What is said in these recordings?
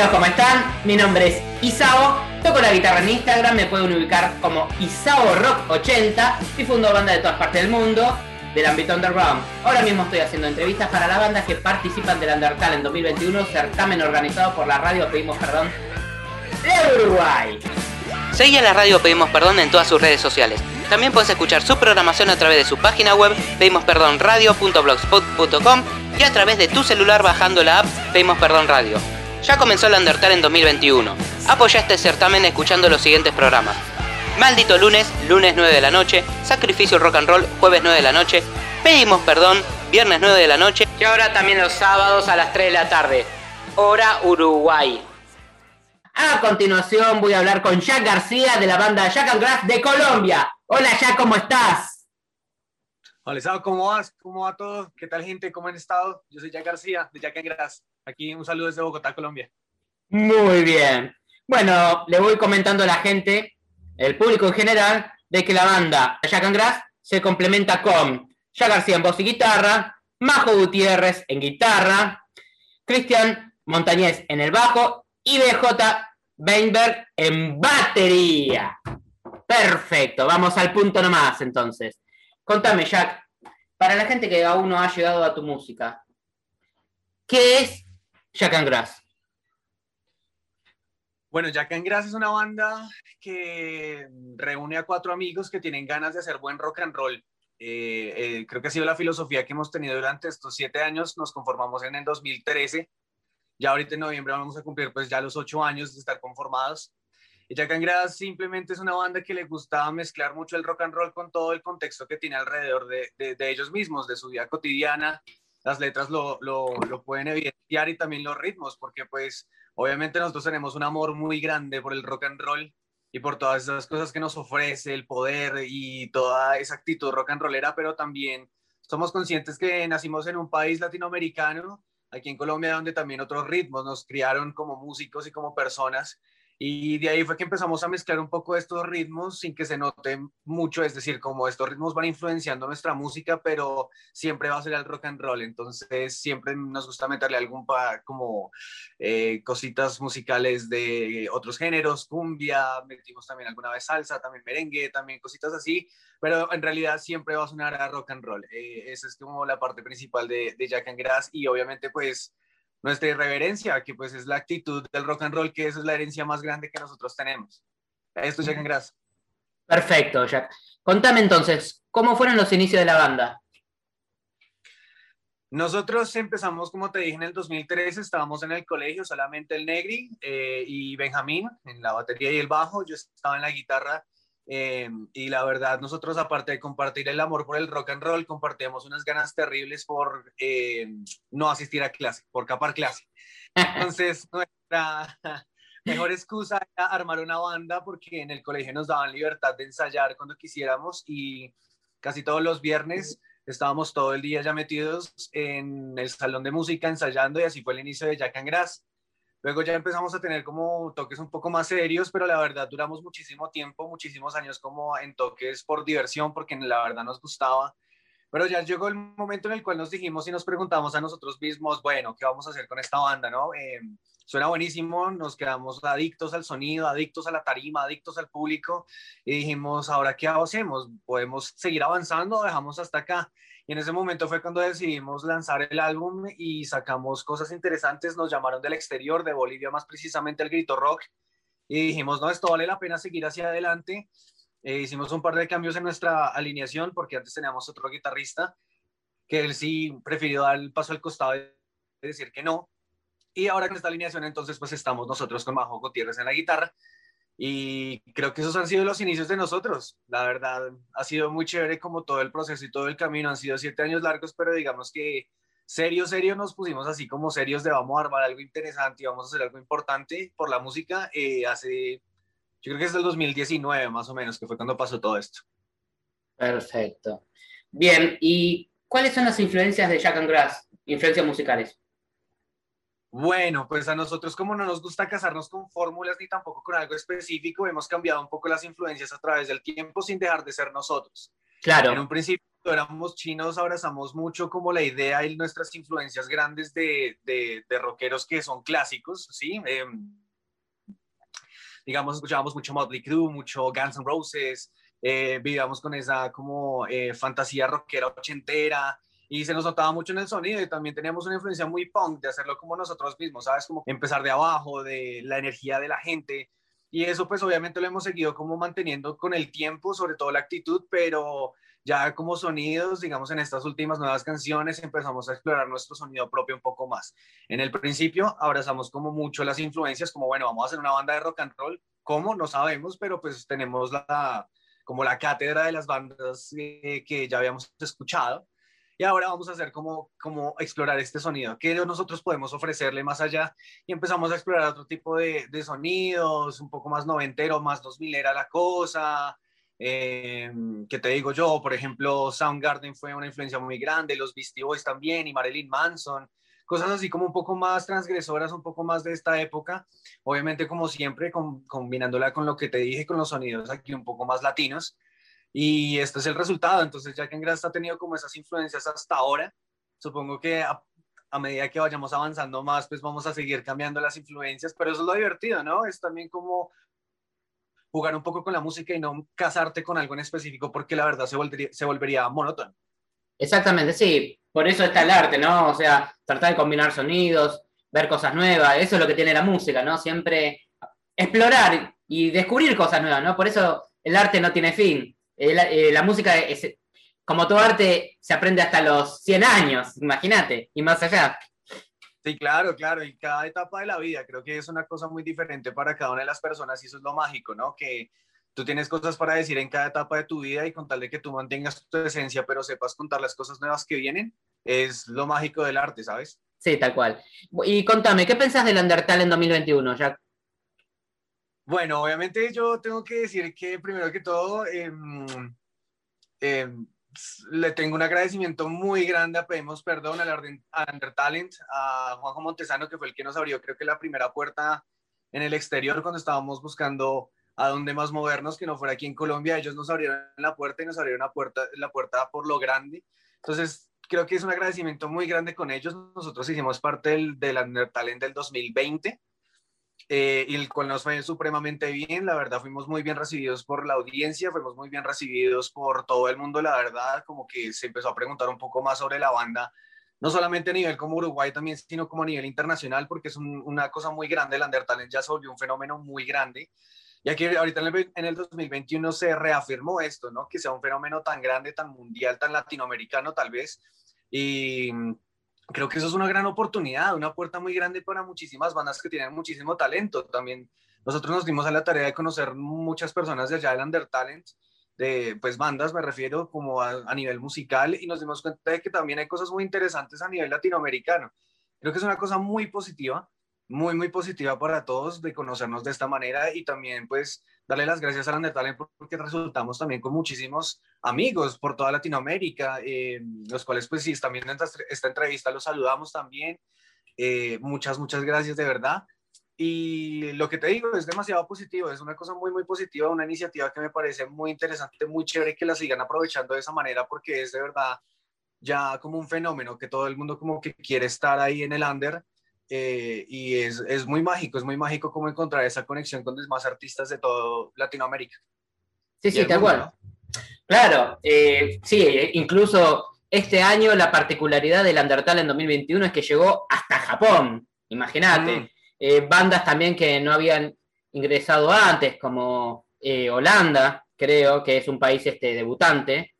amigos, ¿cómo están? Mi nombre es Isao, toco la guitarra en Instagram, me pueden ubicar como Isao Rock 80 y fundo bandas de todas partes del mundo del ámbito underground. Ahora mismo estoy haciendo entrevistas para las bandas que participan del Undertale en 2021, certamen organizado por la radio Pedimos Perdón de Uruguay. Seguí a la radio Pedimos Perdón en todas sus redes sociales. También puedes escuchar su programación a través de su página web pedimosperdonradio.blogspot.com y a través de tu celular bajando la app Pedimos Perdón Radio. Ya comenzó el Undertale en 2021. Apoya este certamen escuchando los siguientes programas. Maldito lunes, lunes 9 de la noche, Sacrificio Rock and Roll, jueves 9 de la noche, Pedimos Perdón, viernes 9 de la noche y ahora también los sábados a las 3 de la tarde. Hora Uruguay. A continuación voy a hablar con Jack García de la banda Jack and Grass de Colombia. Hola Jack, ¿cómo estás? Hola, ¿cómo vas? ¿Cómo va todo? ¿Qué tal, gente? ¿Cómo han estado? Yo soy Jack García, de Jack and Grass. Aquí un saludo desde Bogotá, Colombia. Muy bien. Bueno, le voy comentando a la gente, el público en general, de que la banda Jack and Grass se complementa con Jack García en voz y guitarra, Majo Gutiérrez en guitarra, Cristian Montañez en el bajo y BJ Weinberg en batería. Perfecto, vamos al punto nomás entonces. Contame, Jack, para la gente que aún no ha llegado a tu música, ¿qué es Jack and Grass? Bueno, Jack and Grass es una banda que reúne a cuatro amigos que tienen ganas de hacer buen rock and roll. Eh, eh, creo que ha sido la filosofía que hemos tenido durante estos siete años. Nos conformamos en el 2013. Ya ahorita en noviembre vamos a cumplir pues ya los ocho años de estar conformados. Y Jack Grass simplemente es una banda que le gustaba mezclar mucho el rock and roll con todo el contexto que tiene alrededor de, de, de ellos mismos, de su vida cotidiana. Las letras lo, lo, lo pueden evidenciar y también los ritmos, porque pues obviamente nosotros tenemos un amor muy grande por el rock and roll y por todas esas cosas que nos ofrece, el poder y toda esa actitud rock and rollera, pero también somos conscientes que nacimos en un país latinoamericano, aquí en Colombia, donde también otros ritmos nos criaron como músicos y como personas. Y de ahí fue que empezamos a mezclar un poco estos ritmos sin que se note mucho, es decir, como estos ritmos van influenciando nuestra música, pero siempre va a ser el rock and roll, entonces siempre nos gusta meterle algún pa, como eh, cositas musicales de otros géneros, cumbia, metimos también alguna vez salsa, también merengue, también cositas así, pero en realidad siempre va a sonar a rock and roll. Eh, esa es como la parte principal de, de Jack and Grass y obviamente pues nuestra irreverencia, que pues es la actitud del rock and roll, que esa es la herencia más grande que nosotros tenemos. Esto es Jack and Grass. Perfecto, Jack. Contame entonces, ¿cómo fueron los inicios de la banda? Nosotros empezamos, como te dije, en el 2013, estábamos en el colegio, solamente el Negri eh, y Benjamín en la batería y el bajo, yo estaba en la guitarra eh, y la verdad, nosotros aparte de compartir el amor por el rock and roll, compartíamos unas ganas terribles por eh, no asistir a clase, por capar clase. Entonces, nuestra mejor excusa era armar una banda porque en el colegio nos daban libertad de ensayar cuando quisiéramos y casi todos los viernes estábamos todo el día ya metidos en el salón de música ensayando y así fue el inicio de Jack and Grass. Luego ya empezamos a tener como toques un poco más serios, pero la verdad duramos muchísimo tiempo, muchísimos años como en toques por diversión, porque la verdad nos gustaba. Pero ya llegó el momento en el cual nos dijimos y nos preguntamos a nosotros mismos, bueno, ¿qué vamos a hacer con esta banda? ¿no? Eh, suena buenísimo, nos quedamos adictos al sonido, adictos a la tarima, adictos al público y dijimos, ¿ahora qué hacemos? ¿Podemos seguir avanzando o dejamos hasta acá? Y en ese momento fue cuando decidimos lanzar el álbum y sacamos cosas interesantes. Nos llamaron del exterior, de Bolivia, más precisamente el Grito Rock. Y dijimos, no, esto vale la pena seguir hacia adelante. Eh, hicimos un par de cambios en nuestra alineación porque antes teníamos otro guitarrista que él sí prefirió dar el paso al costado y decir que no. Y ahora con esta alineación entonces pues estamos nosotros con Majo Gutiérrez en la guitarra y creo que esos han sido los inicios de nosotros. La verdad, ha sido muy chévere como todo el proceso y todo el camino. Han sido siete años largos, pero digamos que serio, serio nos pusimos así como serios de vamos a armar algo interesante y vamos a hacer algo importante por la música eh, hace, yo creo que es del 2019 más o menos, que fue cuando pasó todo esto. Perfecto. Bien, ¿y cuáles son las influencias de Jack and Grass? Influencias musicales. Bueno, pues a nosotros como no nos gusta casarnos con fórmulas ni tampoco con algo específico, hemos cambiado un poco las influencias a través del tiempo sin dejar de ser nosotros. Claro. En un principio éramos chinos abrazamos mucho como la idea y nuestras influencias grandes de, de, rockeros que son clásicos, ¿sí? Em, digamos, escuchábamos mucho Motley Crue, mucho Guns N' Roses, eh, vivíamos con esa como eh, fantasía rockera ochentera y se nos notaba mucho en el sonido y también teníamos una influencia muy punk de hacerlo como nosotros mismos, ¿sabes? Como empezar de abajo, de la energía de la gente y eso pues obviamente lo hemos seguido como manteniendo con el tiempo, sobre todo la actitud, pero ya como sonidos, digamos, en estas últimas nuevas canciones empezamos a explorar nuestro sonido propio un poco más. En el principio abrazamos como mucho las influencias, como bueno, vamos a hacer una banda de rock and roll, ¿cómo? No sabemos, pero pues tenemos la, como la cátedra de las bandas eh, que ya habíamos escuchado. Y ahora vamos a hacer como, como explorar este sonido, que nosotros podemos ofrecerle más allá. Y empezamos a explorar otro tipo de, sonidos, un poco más noventero, más 2000 era la cosa, eh, que te digo yo, por ejemplo, Soundgarden fue una influencia muy grande, los Beastie Boys también y Marilyn Manson, cosas así como un poco más transgresoras, un poco más de esta época, obviamente como siempre combinándola con lo que te dije, con los sonidos aquí un poco más latinos, y este es el resultado, entonces Jack and Grass ha tenido como esas influencias hasta ahora, supongo que a, a medida que vayamos avanzando más, pues vamos a seguir cambiando las influencias, pero eso es lo divertido, ¿no? Es también como jugar un poco con la música y no casarte con algo en específico porque la verdad se volvería, se volvería monótono. Exactamente, sí. Por eso está el arte, ¿no? O sea, tratar de combinar sonidos, ver cosas nuevas, eso es lo que tiene la música, ¿no? Siempre explorar y descubrir cosas nuevas, ¿no? Por eso el arte no tiene fin. Eh, la música, es, como todo arte, se aprende hasta los 100 años, imagínate, y más allá. Sí, claro, claro, y cada etapa de la vida creo que es una cosa muy diferente para cada una de las personas y eso es lo mágico, ¿no? Que tú tienes cosas para decir en cada etapa de tu vida y con tal de que tú mantengas tu esencia, pero sepas contar las cosas nuevas que vienen, es lo mágico del arte, ¿sabes? Sí, tal cual. Y contame, ¿qué pensás del Undertale en 2021, Jack? Bueno, obviamente yo tengo que decir que primero que todo, eh, le tengo un agradecimiento muy grande a Pedimos Perdón, al Undertalent, a Juanjo Montesano, que fue el que nos abrió, creo que la primera puerta en el exterior cuando estábamos buscando a dónde más movernos, que no fuera aquí en Colombia. Ellos nos abrieron la puerta y nos abrieron la puerta, la puerta por lo grande. Entonces, creo que es un agradecimiento muy grande con ellos. Nosotros hicimos parte del, del Undertalent del 2020 eh, y el cual nos fue supremamente bien. La verdad, fuimos muy bien recibidos por la audiencia, fuimos muy bien recibidos por todo el mundo. La verdad, como que se empezó a preguntar un poco más sobre la banda, no solamente a nivel como Uruguay también, sino como a nivel internacional, porque es una cosa muy grande. El Undertalent ya se volvió un fenómeno muy grande. Y aquí ahorita en el, en el 2021 se reafirmó esto, ¿no? Que sea un fenómeno tan grande, tan mundial, tan latinoamericano tal vez. Y creo que eso es una gran oportunidad, una puerta muy grande para muchísimas bandas que tienen muchísimo talento. También nosotros nos dimos a la tarea de conocer muchas personas de allá del Undertalent, de pues bandas me refiero como a, nivel musical y nos dimos cuenta de que también hay cosas muy interesantes a nivel latinoamericano. Creo que es una cosa muy positiva muy, muy positiva para todos de conocernos de esta manera y también pues darle las gracias a Landertalen porque resultamos también con muchísimos amigos por toda Latinoamérica, eh, los cuales pues si están viendo esta, entrevista los saludamos también. Eh, muchas, muchas gracias de verdad. Y lo que te digo es demasiado positivo, es una cosa muy, muy positiva, una iniciativa que me parece muy interesante, muy chévere que la sigan aprovechando de esa manera porque es de verdad ya como un fenómeno que todo el mundo como que quiere estar ahí en el under eh, y es, es, muy mágico, es muy mágico como encontrar esa conexión con los más artistas de todo Latinoamérica. Sí, sí, tal cual. Claro, eh, sí, incluso este año la particularidad del Undertale en 2021 es que llegó hasta Japón, imagínate. Mm. Eh, bandas también que no habían ingresado antes, como Holanda, creo que es un país este, debutante.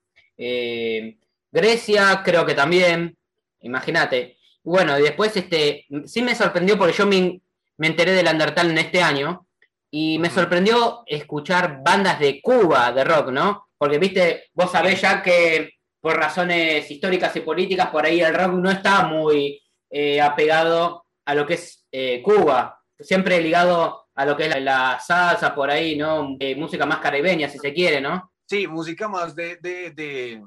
Grecia, creo que también, imagínate. Bueno, y después este, sí me sorprendió porque yo me, enteré del Undertale en este año y me sorprendió escuchar bandas de Cuba de rock, ¿no? Porque, viste, vos sabés ya que por razones históricas y políticas, por ahí el rock no está muy eh, apegado a lo que es eh, Cuba, siempre ligado a lo que es la, salsa por ahí, ¿no? Eh, música más caribeña, si se quiere, ¿no? Sí, música más de, de,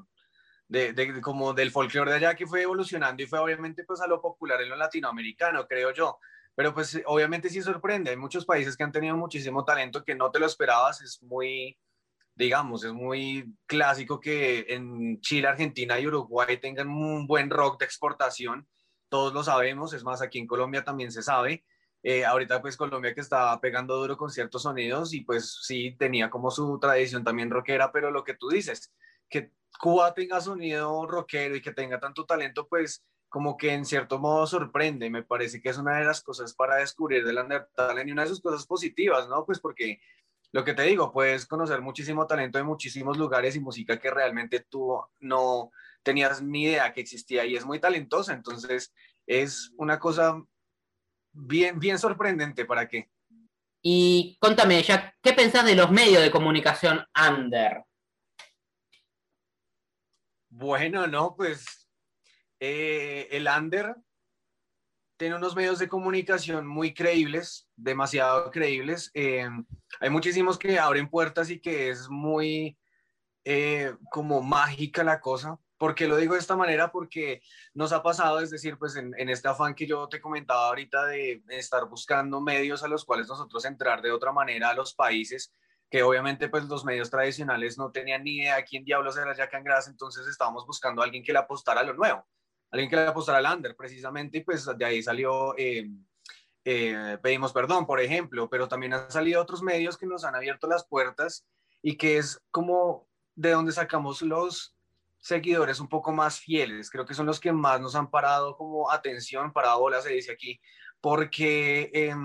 como del folclore de allá que fue evolucionando y fue obviamente pues a lo popular en lo latinoamericano, creo yo. Pero pues obviamente sí sorprende, hay muchos países que han tenido muchísimo talento que no te lo esperabas, es muy, digamos, es muy clásico que en Chile, Argentina y Uruguay tengan un buen rock de exportación, todos lo sabemos, es más, aquí en Colombia también se sabe. Eh, ahorita pues Colombia que estaba pegando duro con ciertos sonidos y pues sí, tenía como su tradición también rockera, pero lo que tú dices, que Cuba tenga sonido rockero y que tenga tanto talento, pues como que en cierto modo sorprende. Me parece que es una de las cosas para descubrir del Undertale y una de sus cosas positivas, ¿no? Pues porque lo que te digo, puedes conocer muchísimo talento de muchísimos lugares y música que realmente tú no tenías ni idea que existía y es muy talentosa. Entonces, es una cosa bien, bien sorprendente para qué. Y contame, ya, ¿qué pensás de los medios de comunicación under? Bueno, no, pues eh, el under tiene unos medios de comunicación muy creíbles, demasiado creíbles. Eh, hay muchísimos que abren puertas y que es muy eh, como mágica la cosa. ¿Por qué lo digo de esta manera? Porque nos ha pasado, es decir, pues en, en, este afán que yo te comentaba ahorita de estar buscando medios a los cuales nosotros entrar de otra manera a los países, que obviamente pues los medios tradicionales no tenían ni idea quién diablos era Jack Angras, entonces estábamos buscando a alguien que le apostara a lo nuevo, alguien que le apostara al under precisamente, y pues de ahí salió, eh, eh, pedimos perdón, por ejemplo, pero también han salido otros medios que nos han abierto las puertas y que es como de donde sacamos los seguidores un poco más fieles, creo que son los que más nos han parado como atención, parado bola se dice aquí, porque... Eh,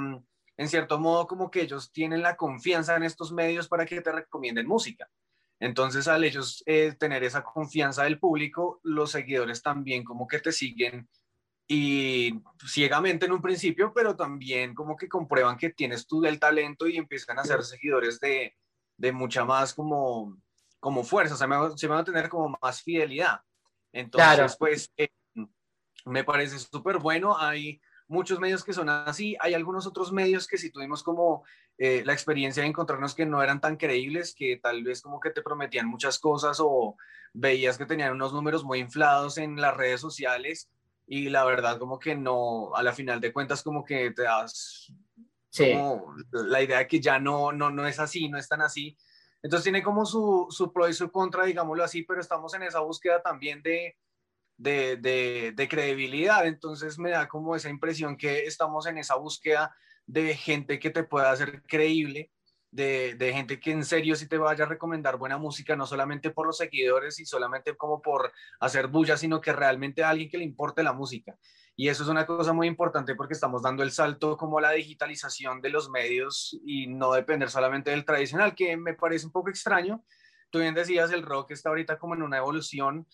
en cierto modo como que ellos tienen la confianza en estos medios para que te recomienden música. Entonces, al ellos eh, tener esa confianza del público, los seguidores también como que te siguen y ciegamente en un principio, pero también como que comprueban que tienes tú el talento y empiezan a ser seguidores de, de mucha más como, como fuerza, o sea, se van a tener como más fidelidad. Entonces, pues, eh, me parece súper bueno. Hay muchos medios que son así, hay algunos otros medios que si tuvimos como eh, la experiencia de encontrarnos que no eran tan creíbles, que tal vez como que te prometían muchas cosas o veías que tenían unos números muy inflados en las redes sociales y la verdad como que no, a la final de cuentas como que te das la idea de que ya no, no, no es así, no es tan así. Entonces tiene como su, su pro y su contra, digámoslo así, pero estamos en esa búsqueda también de, de, de, credibilidad. Entonces me da como esa impresión que estamos en esa búsqueda de gente que te pueda hacer creíble, de, de, gente que en serio sí te vaya a recomendar buena música, no solamente por los seguidores y solamente como por hacer bulla, sino que realmente a alguien que le importe la música. Y eso es una cosa muy importante porque estamos dando el salto como la digitalización de los medios y no depender solamente del tradicional, que me parece un poco extraño. Tú bien decías, el rock está ahorita como en una evolución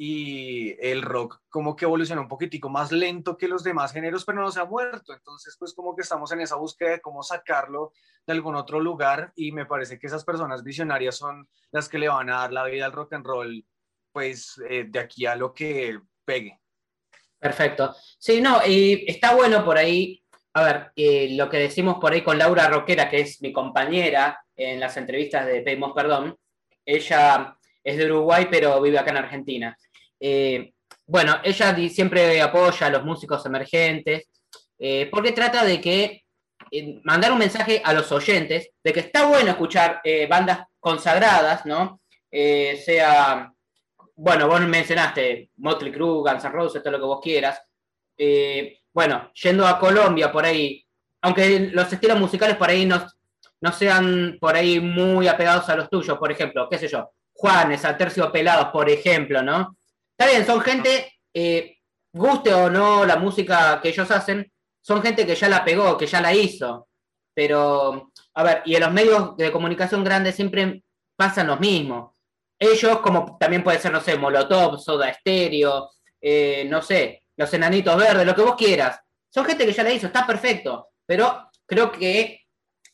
y el rock como que evoluciona un poquitico más lento que los demás géneros, pero no se ha muerto. Entonces, pues como que estamos en esa búsqueda de cómo sacarlo de algún otro lugar y me parece que esas personas visionarias son las que le van a dar la vida al rock and roll, pues eh, de aquí a lo que pegue. Perfecto. Sí, no, y está bueno por ahí, a ver, eh, lo que decimos por ahí con Laura Roquera, que es mi compañera en las entrevistas de Pedimos Perdón, ella es de Uruguay, pero vive acá en Argentina. Eh, bueno, ella siempre apoya a los músicos emergentes, eh, porque trata de que eh, mandar un mensaje a los oyentes de que está bueno escuchar bandas consagradas, ¿no? sea, bueno, vos mencionaste Motley Crue, Guns N' Roses, todo lo que vos quieras. bueno, yendo a Colombia por ahí, aunque los estilos musicales por ahí no, no sean por ahí muy apegados a los tuyos, por ejemplo, qué sé yo, Juanes, a Pelados, por ejemplo, ¿no? Está bien, son gente, eh, guste o no la música que ellos hacen, son gente que ya la pegó, que ya la hizo. Pero, a ver, y en los medios de comunicación grandes siempre pasan los mismos. Ellos, como también puede ser, no sé, Molotov, Soda Stereo, eh, no sé, los enanitos verdes, lo que vos quieras. Son gente que ya la hizo, está perfecto. Pero creo que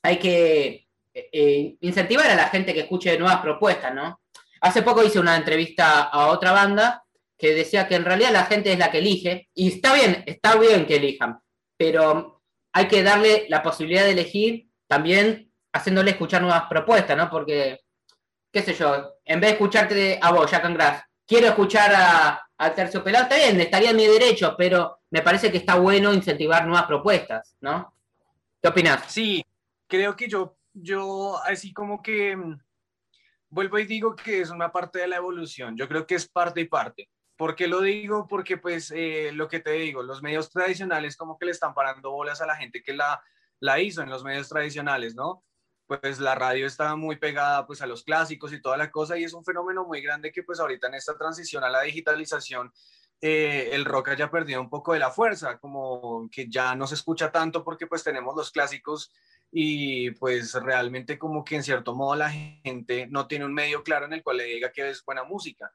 hay que eh, incentivar a la gente que escuche nuevas propuestas, ¿no? Hace poco hice una entrevista a otra banda que decía que en realidad la gente es la que elige, y está bien, está bien que elijan, pero hay que darle la posibilidad de elegir también haciéndole escuchar nuevas propuestas, ¿no? Porque, qué sé yo, en vez de escucharte a vos, Jack and quiero escuchar a, al Pelado, está bien, estaría en mi derecho, pero me parece que está bueno incentivar nuevas propuestas, ¿no? ¿Qué opinas? Sí, creo que yo, yo así como que vuelvo y digo que es una parte de la evolución. Yo creo que es parte y parte. ¿Por qué lo digo? Porque pues eh, lo que te digo, los medios tradicionales como que le están parando bolas a la gente que la, la hizo en los medios tradicionales, ¿no? Pues la radio está muy pegada pues a los clásicos y toda la cosa y es un fenómeno muy grande que pues ahorita en esta transición a la digitalización eh, el rock haya perdido un poco de la fuerza, como que ya no se escucha tanto porque pues tenemos los clásicos y pues realmente como que en cierto modo la gente no tiene un medio claro en el cual le diga que es buena música.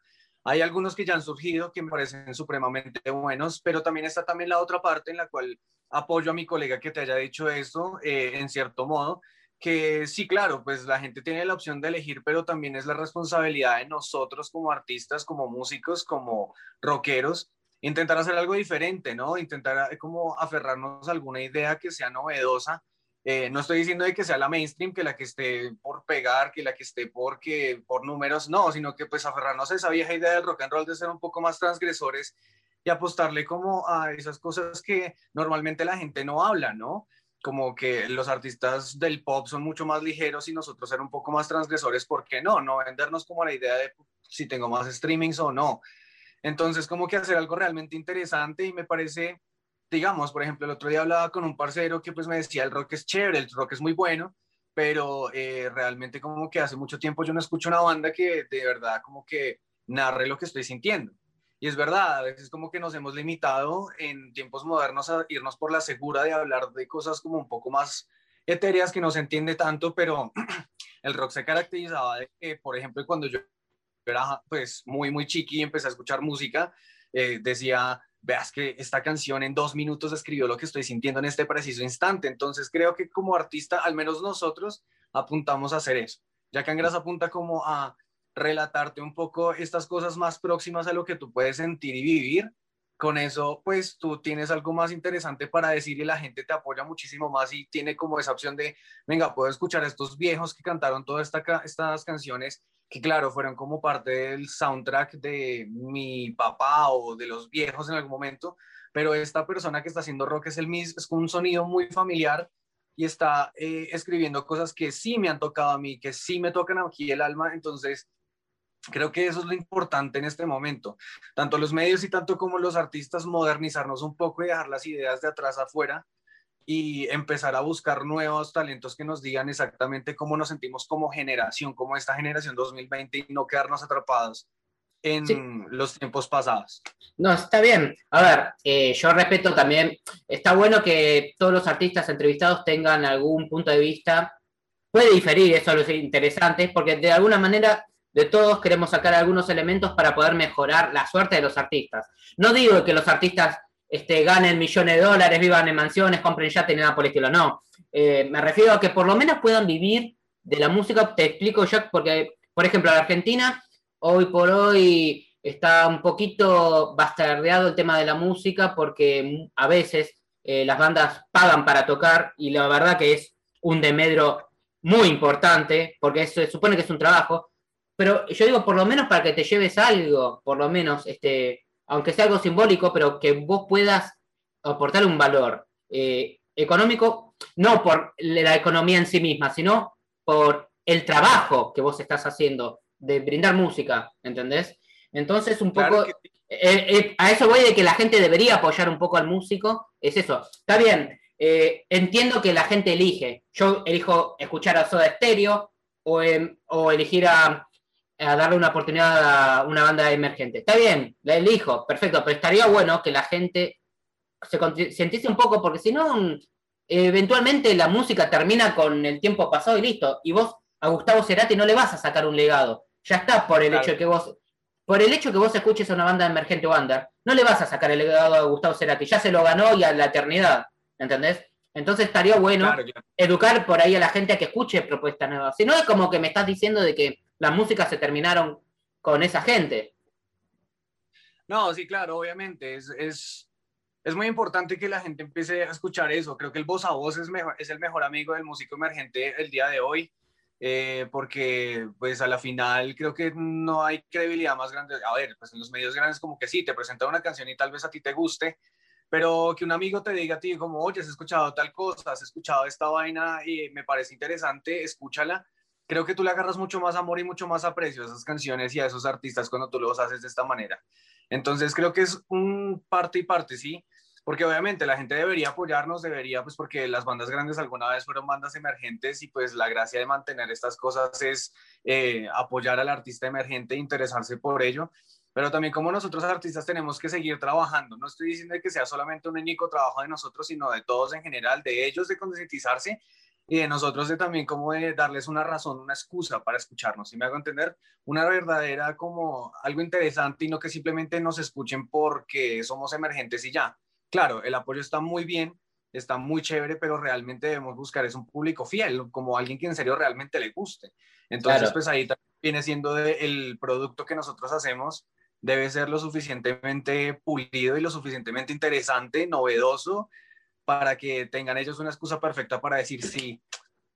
Hay algunos que ya han surgido que me parecen supremamente buenos, pero también está también la otra parte en la cual apoyo a mi colega que te haya dicho esto, eh, en cierto modo, que sí, claro, pues la gente tiene la opción de elegir, pero también es la responsabilidad de nosotros como artistas, como músicos, como rockeros, intentar hacer algo diferente, ¿no? Intentar eh, como aferrarnos a alguna idea que sea novedosa. Eh, no estoy diciendo de que sea la mainstream, que la que esté por pegar, que la que esté porque, por números, no, sino que pues aferrarnos a esa vieja idea del rock and roll de ser un poco más transgresores y apostarle como a esas cosas que normalmente la gente no habla, ¿no? como que los artistas del pop son mucho más ligeros y nosotros ser un poco más transgresores, ¿por qué no? No vendernos como la idea de si tengo más streamings o no. Entonces, como que hacer algo realmente interesante y me parece, digamos, por ejemplo, el otro día hablaba con un parcero que pues me decía, el rock es chévere, el rock es muy bueno, pero eh, realmente como que hace mucho tiempo yo no escucho una banda que de verdad como que narre lo que estoy sintiendo. Y es verdad, a veces como que nos hemos limitado en tiempos modernos a irnos por la segura de hablar de cosas como un poco más etéreas que no se entiende tanto, pero el rock se caracterizaba de que, por ejemplo, cuando yo era pues muy, muy chiqui y empecé a escuchar música, eh, decía, veas que esta canción en dos minutos escribió lo que estoy sintiendo en este preciso instante. Entonces creo que como artista, al menos nosotros, apuntamos a hacer eso. Ya que Angras apunta como a relatarte un poco estas cosas más próximas a lo que tú puedes sentir y vivir. Con eso, pues tú tienes algo más interesante para decir y la gente te apoya muchísimo más y tiene como esa opción de, venga, puedo escuchar a estos viejos que cantaron todas esta, estas canciones que claro, fueron como parte del soundtrack de mi papá o de los viejos en algún momento, pero esta persona que está haciendo rock es el mismo, es con un sonido muy familiar y está eh, escribiendo cosas que sí me han tocado a mí, que sí me tocan aquí el alma, entonces Creo que eso es lo importante en este momento, tanto los medios y tanto como los artistas, modernizarnos un poco y dejar las ideas de atrás afuera y empezar a buscar nuevos talentos que nos digan exactamente cómo nos sentimos como generación, como esta generación 2020 y no quedarnos atrapados en los tiempos pasados. No, está bien. A ver, eh, yo respeto también, está bueno que todos los artistas entrevistados tengan algún punto de vista, puede diferir, eso es lo interesante, porque de alguna manera de todos queremos sacar algunos elementos para poder mejorar la suerte de los artistas. No digo que los artistas este, ganen millones de dólares, vivan en mansiones, compren ya, ni nada por el estilo, no. Eh, me refiero a que por lo menos puedan vivir de la música. Te explico yo, porque, por ejemplo, la Argentina, hoy por hoy está un poquito bastardeado el tema de la música porque a veces eh, las bandas pagan para tocar y la verdad que es un demedro muy importante porque se supone que es un trabajo pero yo digo, por lo menos para que te lleves algo, por lo menos, este, aunque sea algo simbólico, pero que vos puedas aportar un valor eh, económico, no por la economía en sí misma, sino por el trabajo que vos estás haciendo de brindar música, ¿entendés? Entonces, un poco, eh, eh, a eso voy de que la gente debería apoyar un poco al músico, es eso. Está bien, entiendo que la gente elige. Yo elijo escuchar a Soda Stereo o, o elegir a, a darle una oportunidad a una banda emergente. Está bien, la elijo, perfecto, pero estaría bueno que la gente se concientice un poco, porque si no, eventualmente la música termina con el tiempo pasado y listo. Y vos a Gustavo Cerati no le vas a sacar un legado. Ya está por el hecho que vos, por el hecho que vos escuches a una banda emergente o banda, no le vas a sacar el legado a Gustavo Cerati, ya se lo ganó y a la eternidad, ¿entendés? Entonces estaría bueno educar por ahí a la gente a que escuche propuestas nuevas. Si no es como que me estás diciendo de que las músicas se terminaron con esa gente. No, sí, claro, obviamente. Es, es, muy importante que la gente empiece a escuchar eso. Creo que el voz a voz es, es el mejor amigo del músico emergente el día de hoy. Eh, porque pues a la final creo que no hay credibilidad más grande. A ver, pues en los medios grandes como que sí, te presentan una canción y tal vez a ti te guste, pero que un amigo te diga a ti como, oye, has escuchado tal cosa, has escuchado esta vaina y me parece interesante, escúchala creo que tú le agarras mucho más amor y mucho más aprecio a esas canciones y a esos artistas cuando tú los haces de esta manera. Entonces creo que es un parte y parte, ¿sí? Porque obviamente la gente debería apoyarnos, debería, pues porque las bandas grandes alguna vez fueron bandas emergentes y pues la gracia de mantener estas cosas es eh, apoyar al artista emergente e interesarse por ello. Pero también como nosotros artistas tenemos que seguir trabajando. No estoy diciendo que sea solamente un único trabajo de nosotros, sino de todos en general, de ellos de concientizarse y de nosotros de también como de darles una razón, una excusa para escucharnos. Si me hago entender, una verdadera como algo interesante y no que simplemente nos escuchen porque somos emergentes y ya. Claro, el apoyo está muy bien, está muy chévere, pero realmente debemos buscar es un público fiel, como alguien que en serio realmente le guste. Entonces, pues ahí viene siendo el producto que nosotros hacemos debe ser lo suficientemente pulido y lo suficientemente interesante, novedoso, para que tengan ellos una excusa perfecta para decir sí,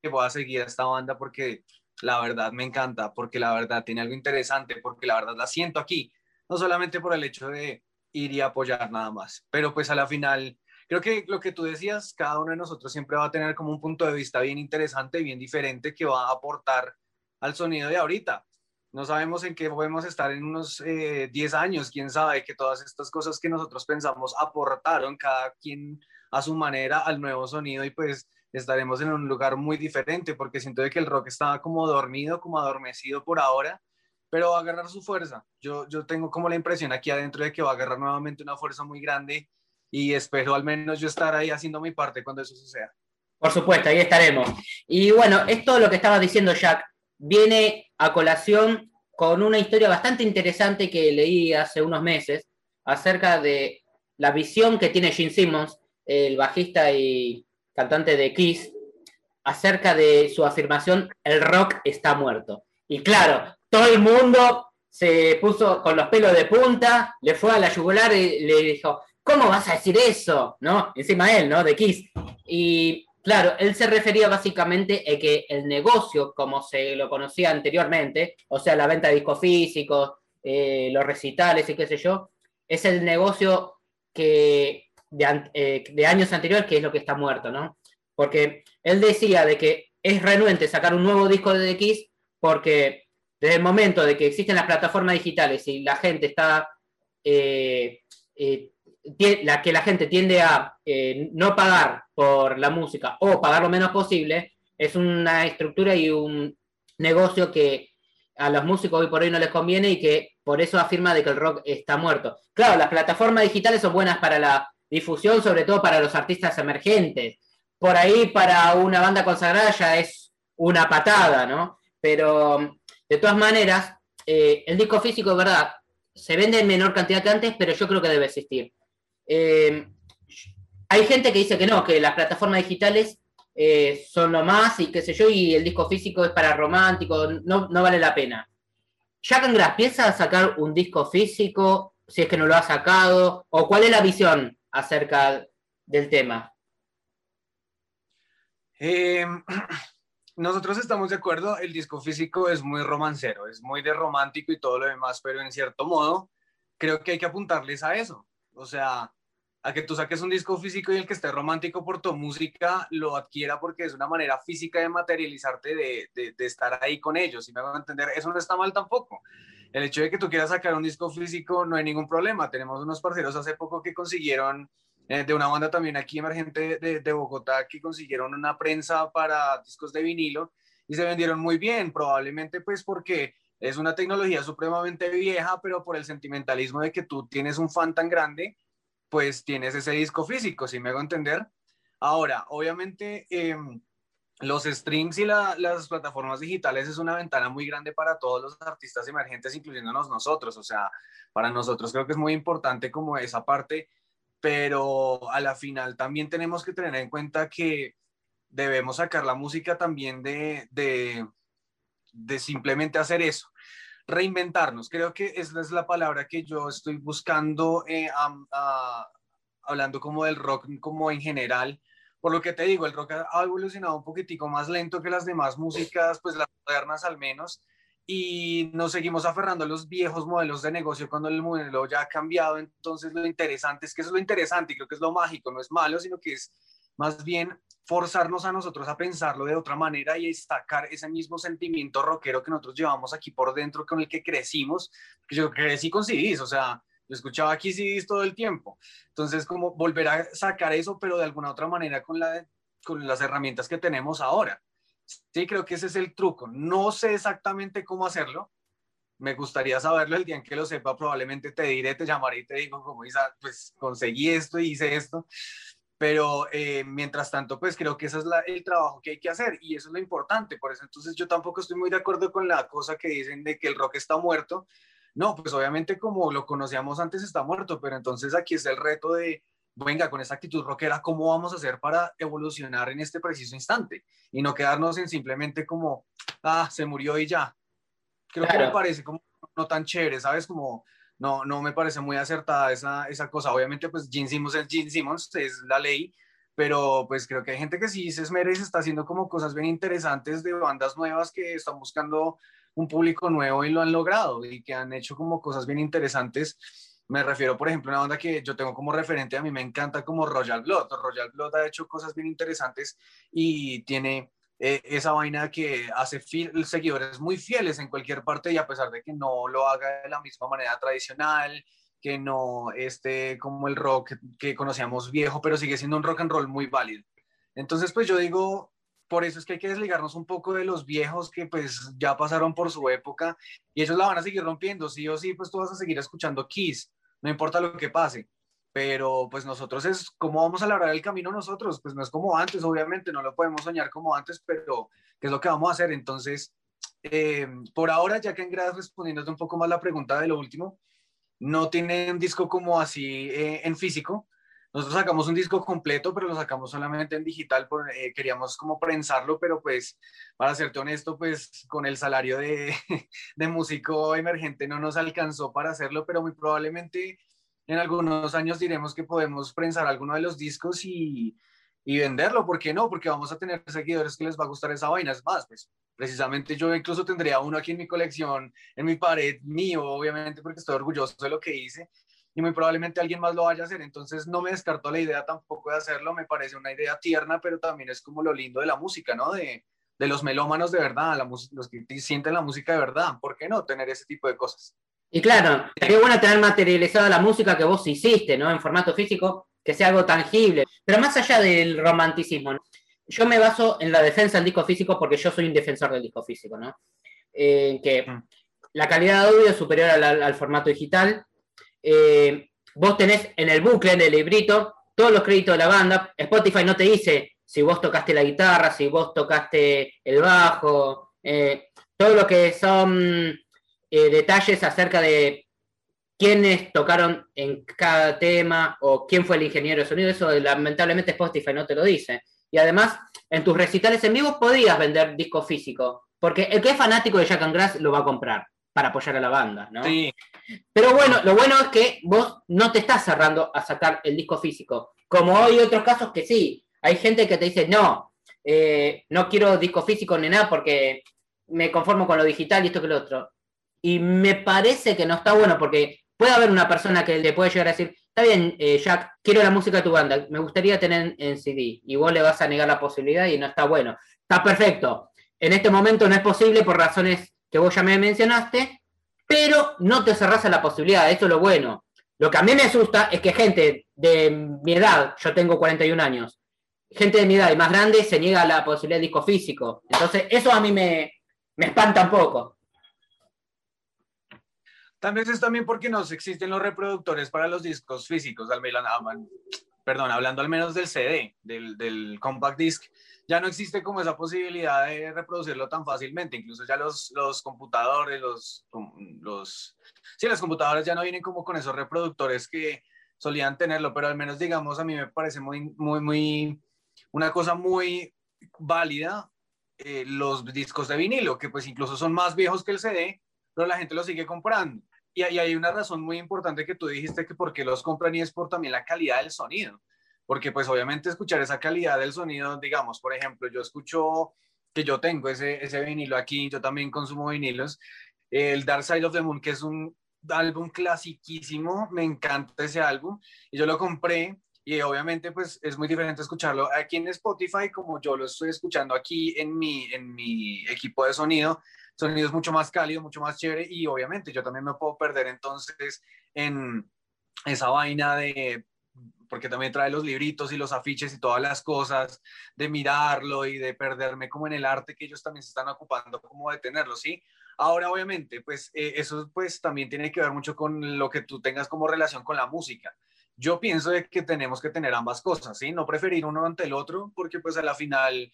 que voy a seguir a esta banda porque la verdad me encanta, porque la verdad tiene algo interesante, porque la verdad la siento aquí, no solamente por el hecho de ir y apoyar nada más, pero pues a la final, creo que lo que tú decías, cada uno de nosotros siempre va a tener como un punto de vista bien interesante, bien diferente que va a aportar al sonido de ahorita. No sabemos en qué podemos estar en unos 10 eh, años, quién sabe que todas estas cosas que nosotros pensamos aportaron cada quien a su manera al nuevo sonido y pues estaremos en un lugar muy diferente porque siento de que el rock estaba como dormido, como adormecido por ahora, pero va a agarrar su fuerza. Yo, yo tengo como la impresión aquí adentro de que va a agarrar nuevamente una fuerza muy grande y espero al menos yo estar ahí haciendo mi parte cuando eso suceda. Por supuesto, ahí estaremos. Y bueno, esto lo que estaba diciendo Jack viene a colación con una historia bastante interesante que leí hace unos meses acerca de la visión que tiene Gene Simmons el bajista y cantante de Kiss, acerca de su afirmación, el rock está muerto. Y claro, todo el mundo se puso con los pelos de punta, le fue a la yugular y le dijo, ¿cómo vas a decir eso? ¿No? Encima él, ¿no? De Kiss. Y claro, él se refería básicamente a que el negocio, como se lo conocía anteriormente, o sea, la venta de discos físicos, eh, los recitales y qué sé yo, es el negocio que eh, de, años anteriores, que es lo que está muerto, ¿no? Porque él decía de que es renuente sacar un nuevo disco de X porque desde el momento de que existen las plataformas digitales y la gente está, eh, eh, la que la gente tiende a no pagar por la música o pagar lo menos posible, es una estructura y un negocio que a los músicos hoy por hoy no les conviene y que por eso afirma de que el rock está muerto. Claro, las plataformas digitales son buenas para la difusión, sobre todo para los artistas emergentes. Por ahí para una banda consagrada ya es una patada, ¿no? Pero de todas maneras, eh, el disco físico, verdad, se vende en menor cantidad que antes, pero yo creo que debe existir. Eh, hay gente que dice que no, que las plataformas digitales eh, son lo más y qué sé yo, y el disco físico es para romántico, no, no vale la pena. Jack Grass piensa sacar un disco físico, si es que no lo ha sacado, o cuál es la visión acerca del tema? Em, nosotros estamos de acuerdo, el disco físico es muy romancero, es muy de romántico y todo lo demás, pero en cierto modo creo que hay que apuntarles a eso. O sea, a que tú saques un disco físico y el que esté romántico por tu música lo adquiera porque es una manera física de materializarte, de, de, estar ahí con ellos. Y me van a entender, eso no está mal tampoco el hecho de que tú quieras sacar un disco físico no hay ningún problema. Tenemos unos parceros hace poco que consiguieron, eh, de una banda también aquí emergente de, Bogotá, que consiguieron una prensa para discos de vinilo y se vendieron muy bien, probablemente pues porque es una tecnología supremamente vieja, pero por el sentimentalismo de que tú tienes un fan tan grande, pues tienes ese disco físico, si me hago entender. Ahora, obviamente... Eh, los streams y las plataformas digitales es una ventana muy grande para todos los artistas emergentes, incluyéndonos nosotros. O sea, para nosotros creo que es muy importante como esa parte, pero a la final también tenemos que tener en cuenta que debemos sacar la música también de, de, simplemente hacer eso. Reinventarnos, creo que esa es la palabra que yo estoy buscando, eh, hablando como del rock como en general, por lo que te digo, el rock ha evolucionado un poquitico más lento que las demás músicas, pues las modernas al menos, y nos seguimos aferrando a los viejos modelos de negocio cuando el modelo ya ha cambiado. Entonces lo interesante es que eso es lo interesante y creo que es lo mágico, no es malo, sino que es más bien forzarnos a nosotros a pensarlo de otra manera y destacar ese mismo sentimiento rockero que nosotros llevamos aquí por dentro, con el que crecimos, que yo crecí con CDs, o sea, yo escuchaba aquí CDs todo el tiempo. Entonces, como volver a sacar eso, pero de alguna otra manera con, la, con las herramientas que tenemos ahora. Sí, creo que ese es el truco. No sé exactamente cómo hacerlo. Me gustaría saberlo el día en que lo sepa. Probablemente te diré, te llamaré y te digo, como pues conseguí esto y hice esto pero eh, mientras tanto, pues creo que ese es el trabajo que hay que hacer y eso es lo importante. Por eso entonces yo tampoco estoy muy de acuerdo con la cosa que dicen de que el rock está muerto. No, pues obviamente como lo conocíamos antes está muerto, pero entonces aquí es el reto de, venga, con esa actitud rockera, ¿cómo vamos a hacer para evolucionar en este preciso instante? Y no quedarnos en simplemente como, ah, se murió y ya. Creo que me parece como no tan chévere, ¿sabes? Como no, no me parece muy acertada esa, esa cosa. Obviamente, pues Gene Simmons es Gene Simmons, es la ley, pero pues creo que hay gente que sí se esmera y se está haciendo como cosas bien interesantes de bandas nuevas que están buscando un público nuevo y lo han logrado y que han hecho como cosas bien interesantes. Me refiero, por ejemplo, a una banda que yo tengo como referente, a mí me encanta como Royal Blood. Royal Blood ha hecho cosas bien interesantes y tiene eh, esa vaina que hace seguidores muy fieles en cualquier parte y a pesar de que no lo haga de la misma manera tradicional, que no esté como el rock que conocíamos viejo, pero sigue siendo un rock and roll muy válido. Entonces, pues yo digo, por eso es que hay que desligarnos un poco de los viejos que pues ya pasaron por su época y ellos la van a seguir rompiendo, sí o sí, pues tú vas a seguir escuchando Kiss, no importa lo que pase pero pues nosotros es cómo vamos a labrar el camino nosotros, pues no es como antes, obviamente, no lo podemos soñar como antes, pero ¿qué es lo que vamos a hacer? Entonces, eh, por ahora, ya que en grado respondiéndote un poco más la pregunta de lo último, no tiene un disco como así eh, en físico. Nosotros sacamos un disco completo, pero lo sacamos solamente en digital, por, eh, queríamos como prensarlo, pero pues, para serte honesto, pues con el salario de, de músico emergente no nos alcanzó para hacerlo, pero muy probablemente en algunos años diremos que podemos prensar alguno de los discos y, y venderlo, ¿por qué no? Porque vamos a tener seguidores que les va a gustar esa vaina, es más, pues precisamente yo incluso tendría uno aquí en mi colección, en mi pared mío, obviamente porque estoy orgulloso de lo que hice y muy probablemente alguien más lo vaya a hacer, entonces no me descarto la idea tampoco de hacerlo, me parece una idea tierna, pero también es como lo lindo de la música, ¿no? De, de los melómanos de verdad, la los que sienten la música de verdad, ¿por qué no tener ese tipo de cosas? Y claro, qué bueno tener materializada la música que vos hiciste, ¿no? En formato físico, que sea algo tangible. Pero más allá del romanticismo, yo me baso en la defensa del disco físico porque yo soy un defensor del disco físico, ¿no? Eh, que mm. la calidad de audio es superior al, formato digital. Eh, vos tenés en el bucle, en el librito, todos los créditos de la banda. Spotify no te dice si vos tocaste la guitarra, si vos tocaste el bajo, eh, todo lo que son eh, detalles acerca de quiénes tocaron en cada tema o quién fue el ingeniero de sonido, eso lamentablemente Spotify no te lo dice. Y además, en tus recitales en vivo podías vender disco físico, porque el que es fanático de Jack and Grass lo va a comprar para apoyar a la banda, ¿no? Sí. Pero bueno, lo bueno es que vos no te estás cerrando a sacar el disco físico, como hay otros casos que sí. Hay gente que te dice, no, eh, no quiero disco físico ni nada porque me conformo con lo digital y esto que lo otro. Y me parece que no está bueno porque puede haber una persona que le puede llegar a decir, está bien, eh, Jack, quiero la música de tu banda, me gustaría tener en CD. Y vos le vas a negar la posibilidad y no está bueno. Está perfecto. En este momento no es posible por razones que vos ya me mencionaste, pero no te cerrás la posibilidad, eso es lo bueno. Lo que a mí me asusta es que gente de mi edad, yo tengo 41 años, gente de mi edad y más grande se niega a la posibilidad de disco físico. Entonces, eso a mí me, me espanta un poco. Vez es también porque no existen los reproductores para los discos físicos, al menos, perdón, hablando al menos del CD, del, compact disc, ya no existe como esa posibilidad de reproducirlo tan fácilmente. Incluso ya los, los computadores, los, los, sí, los computadores ya no vienen como con esos reproductores que solían tenerlo, pero al menos, digamos, a mí me parece muy, muy, muy, una cosa muy válida eh, los discos de vinilo, que pues incluso son más viejos que el CD, pero la gente los sigue comprando. Y, ahí hay una razón muy importante que tú dijiste que por qué los compran y es por también la calidad del sonido. Porque pues obviamente escuchar esa calidad del sonido, digamos, por ejemplo, yo escucho que yo tengo ese, ese vinilo aquí, yo también consumo vinilos, el Dark Side of the Moon, que es un álbum clasiquísimo, me encanta ese álbum, y yo lo compré y obviamente pues es muy diferente escucharlo aquí en Spotify como yo lo estoy escuchando aquí en mi, en mi equipo de sonido. Sonido es mucho más cálido, mucho más chévere y obviamente yo también me puedo perder entonces en esa vaina de porque también trae los libritos y los afiches y todas las cosas, de mirarlo y de perderme como en el arte que ellos también se están ocupando como de tenerlo, ¿sí? Ahora, obviamente, pues eh, eso pues también tiene que ver mucho con lo que tú tengas como relación con la música. Yo pienso de que tenemos que tener ambas cosas, ¿sí? No preferir uno ante el otro, porque pues a la final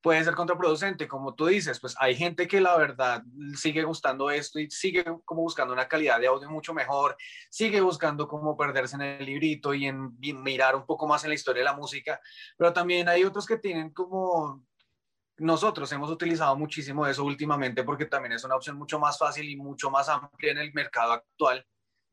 puede ser contraproducente, como tú dices, pues hay gente que la verdad sigue gustando esto y sigue como buscando una calidad de audio mucho mejor, sigue buscando como perderse en el librito y en, mirar un poco más en la historia de la música, pero también hay otros que tienen como nosotros hemos utilizado muchísimo eso últimamente porque también es una opción mucho más fácil y mucho más amplia en el mercado actual